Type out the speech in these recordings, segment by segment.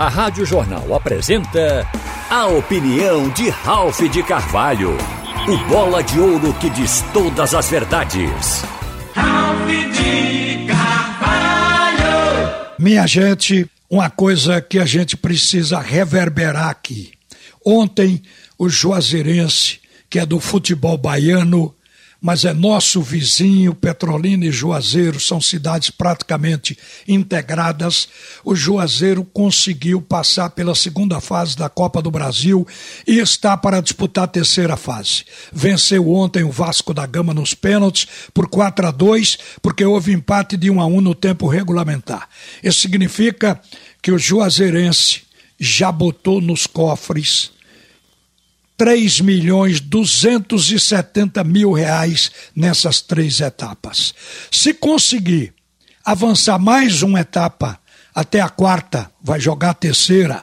A Rádio Jornal apresenta a opinião de Ralph de Carvalho. O bola de ouro que diz todas as verdades. Ralph de Carvalho. Minha gente, uma coisa que a gente precisa reverberar aqui. Ontem, o Juazeirense, que é do futebol baiano, mas é nosso vizinho, Petrolina e Juazeiro são cidades praticamente integradas. O Juazeiro conseguiu passar pela segunda fase da Copa do Brasil e está para disputar a terceira fase. Venceu ontem o Vasco da Gama nos pênaltis por 4 a 2, porque houve empate de 1 a 1 no tempo regulamentar. Isso significa que o Juazeirense já botou nos cofres 3 milhões 270 mil reais nessas três etapas. Se conseguir avançar mais uma etapa até a quarta, vai jogar a terceira,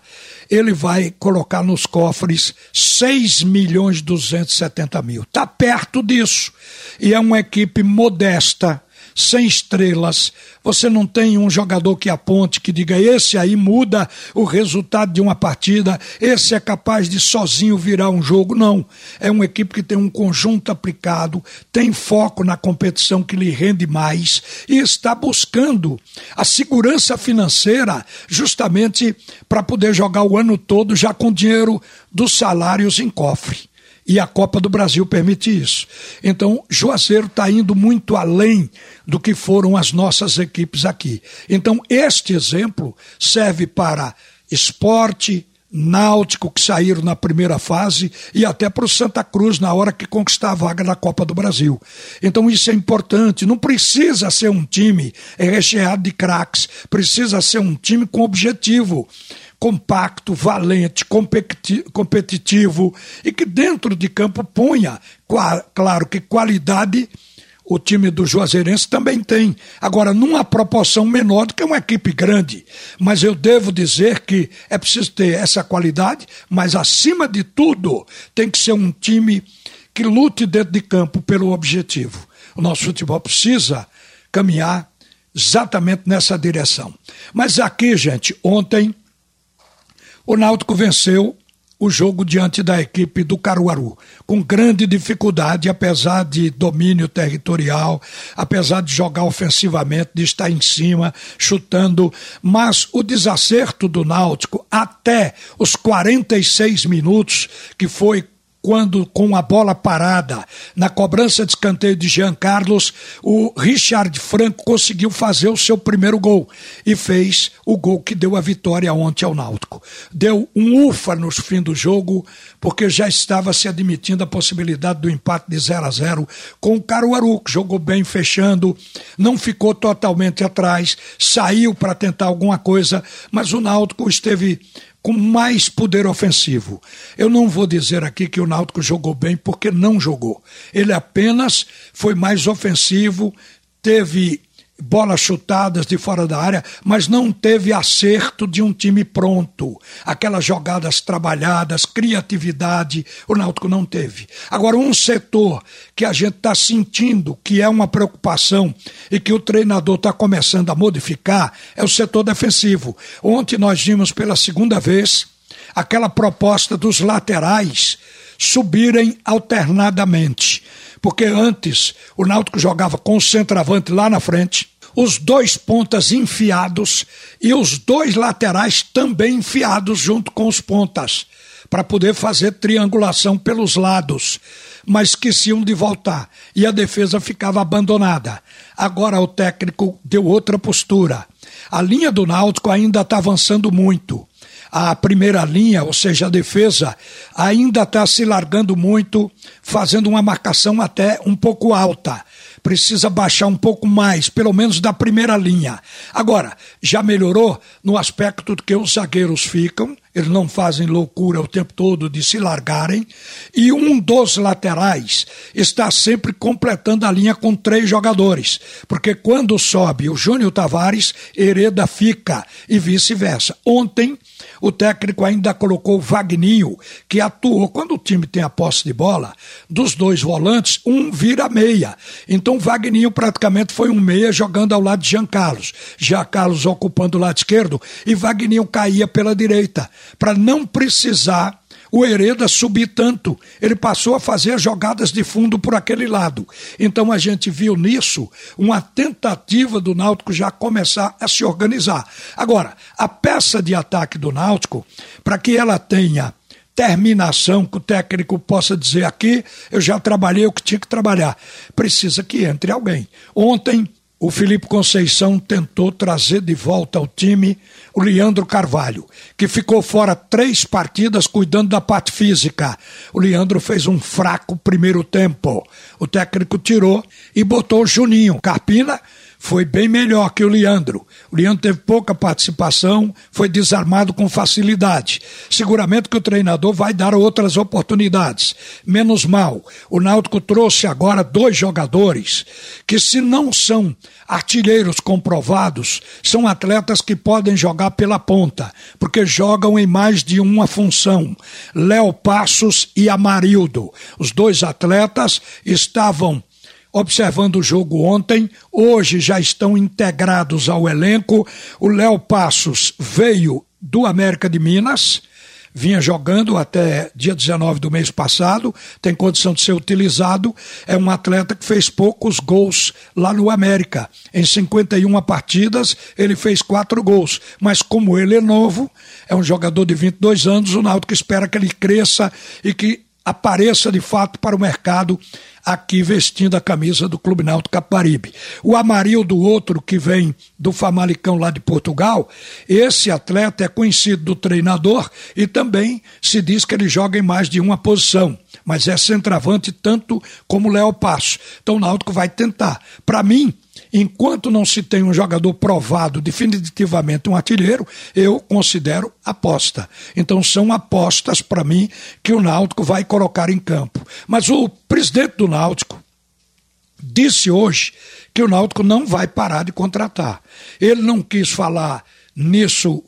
ele vai colocar nos cofres 6 milhões 270 mil. Está perto disso. E é uma equipe modesta sem estrelas, você não tem um jogador que aponte, que diga esse aí muda o resultado de uma partida, esse é capaz de sozinho virar um jogo. Não. É uma equipe que tem um conjunto aplicado, tem foco na competição que lhe rende mais e está buscando a segurança financeira justamente para poder jogar o ano todo já com dinheiro dos salários em cofre. E a Copa do Brasil permite isso. Então, Juazeiro está indo muito além do que foram as nossas equipes aqui. Então, este exemplo serve para esporte, Náutico, que saíram na primeira fase, e até para o Santa Cruz, na hora que conquistar a vaga na Copa do Brasil. Então, isso é importante. Não precisa ser um time recheado de craques, precisa ser um time com objetivo compacto, valente, competitivo e que dentro de campo ponha, claro que qualidade o time do Juazeirense também tem. Agora, numa proporção menor do que uma equipe grande. Mas eu devo dizer que é preciso ter essa qualidade, mas acima de tudo, tem que ser um time que lute dentro de campo pelo objetivo. O nosso futebol precisa caminhar exatamente nessa direção. Mas aqui, gente, ontem o Náutico venceu o jogo diante da equipe do Caruaru, com grande dificuldade, apesar de domínio territorial, apesar de jogar ofensivamente, de estar em cima, chutando, mas o desacerto do Náutico até os 46 minutos, que foi quando, com a bola parada, na cobrança de escanteio de Jean Carlos, o Richard Franco conseguiu fazer o seu primeiro gol e fez o gol que deu a vitória ontem ao Náutico. Deu um ufa no fim do jogo, porque já estava se admitindo a possibilidade do empate de 0 a 0 com o Caruaru, que jogou bem fechando, não ficou totalmente atrás, saiu para tentar alguma coisa, mas o Náutico esteve com mais poder ofensivo. Eu não vou dizer aqui que o Náutico jogou bem, porque não jogou. Ele apenas foi mais ofensivo, teve bolas chutadas de fora da área, mas não teve acerto de um time pronto. Aquelas jogadas trabalhadas, criatividade, o Náutico não teve. Agora, um setor que a gente está sentindo que é uma preocupação e que o treinador está começando a modificar é o setor defensivo. Ontem nós vimos pela segunda vez aquela proposta dos laterais subirem alternadamente porque antes o Náutico jogava com o centroavante lá na frente, os dois pontas enfiados e os dois laterais também enfiados junto com os pontas, para poder fazer triangulação pelos lados, mas esqueciam de voltar e a defesa ficava abandonada. Agora o técnico deu outra postura. A linha do Náutico ainda está avançando muito a primeira linha, ou seja, a defesa, ainda está se largando muito, fazendo uma marcação até um pouco alta. Precisa baixar um pouco mais, pelo menos da primeira linha. Agora, já melhorou no aspecto que os zagueiros ficam, eles não fazem loucura o tempo todo de se largarem, e um dos laterais está sempre completando a linha com três jogadores, porque quando sobe o Júnior Tavares, Hereda fica e vice-versa. Ontem, o técnico ainda colocou o Vagninho, que atuou quando o time tem a posse de bola, dos dois volantes, um vira meia. Então, o Vagninho praticamente foi um meia jogando ao lado de Jean Carlos. Jean Carlos ocupando o lado esquerdo e Vagninho caía pela direita para não precisar o Hereda subir tanto. Ele passou a fazer jogadas de fundo por aquele lado. Então a gente viu nisso uma tentativa do Náutico já começar a se organizar. Agora, a peça de ataque do Náutico, para que ela tenha terminação que o técnico possa dizer aqui, eu já trabalhei o que tinha que trabalhar. Precisa que entre alguém. Ontem o Felipe Conceição tentou trazer de volta ao time o Leandro Carvalho, que ficou fora três partidas cuidando da parte física. O Leandro fez um fraco primeiro tempo. O técnico tirou e botou o Juninho. Carpina foi bem melhor que o Leandro. O Leandro teve pouca participação, foi desarmado com facilidade. Seguramente que o treinador vai dar outras oportunidades. Menos mal, o Náutico trouxe agora dois jogadores que, se não são artilheiros comprovados, são atletas que podem jogar pela ponta, porque jogam em mais de uma função. Léo Passos e Amarildo. Os dois atletas estavam observando o jogo ontem, hoje já estão integrados ao elenco. O Léo Passos veio do América de Minas, vinha jogando até dia 19 do mês passado, tem condição de ser utilizado. É um atleta que fez poucos gols lá no América. Em 51 partidas, ele fez quatro gols. Mas como ele é novo, é um jogador de 22 anos, o Náutico espera que ele cresça e que apareça de fato para o mercado aqui vestindo a camisa do Clube Náutico Caparibe. O Amarildo, outro que vem do Famalicão lá de Portugal, esse atleta é conhecido do treinador e também se diz que ele joga em mais de uma posição, mas é centroavante tanto como Léo Passo. Então o Náutico vai tentar. Para mim, enquanto não se tem um jogador provado definitivamente um artilheiro, eu considero aposta. Então são apostas para mim que o Náutico vai colocar em campo. Mas o presidente do Náutico disse hoje que o Náutico não vai parar de contratar. Ele não quis falar nisso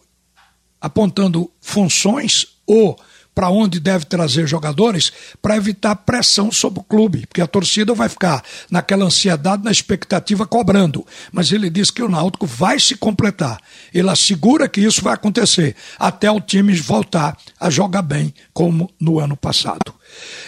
apontando funções ou para onde deve trazer jogadores para evitar pressão sobre o clube, porque a torcida vai ficar naquela ansiedade, na expectativa, cobrando. Mas ele diz que o Náutico vai se completar. Ele assegura que isso vai acontecer até o time voltar a jogar bem, como no ano passado.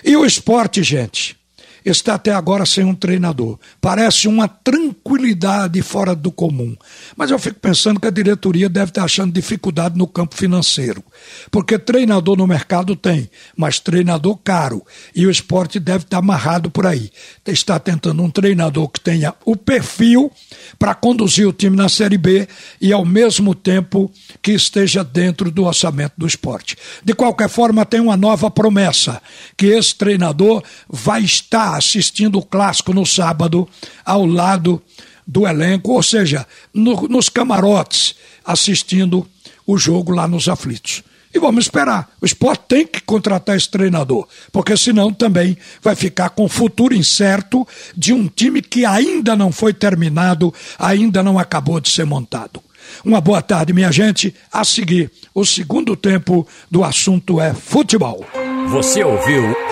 E o esporte, gente? Está até agora sem um treinador. Parece uma tranquilidade fora do comum. Mas eu fico pensando que a diretoria deve estar achando dificuldade no campo financeiro. Porque treinador no mercado tem, mas treinador caro. E o esporte deve estar amarrado por aí. Está tentando um treinador que tenha o perfil para conduzir o time na Série B e, ao mesmo tempo, que esteja dentro do orçamento do esporte. De qualquer forma, tem uma nova promessa: que esse treinador vai estar assistindo o clássico no sábado ao lado do elenco, ou seja, no, nos camarotes, assistindo o jogo lá nos aflitos. E vamos esperar. O esporte tem que contratar esse treinador, porque senão também vai ficar com o futuro incerto de um time que ainda não foi terminado, ainda não acabou de ser montado. Uma boa tarde, minha gente. A seguir, o segundo tempo do assunto é futebol. Você ouviu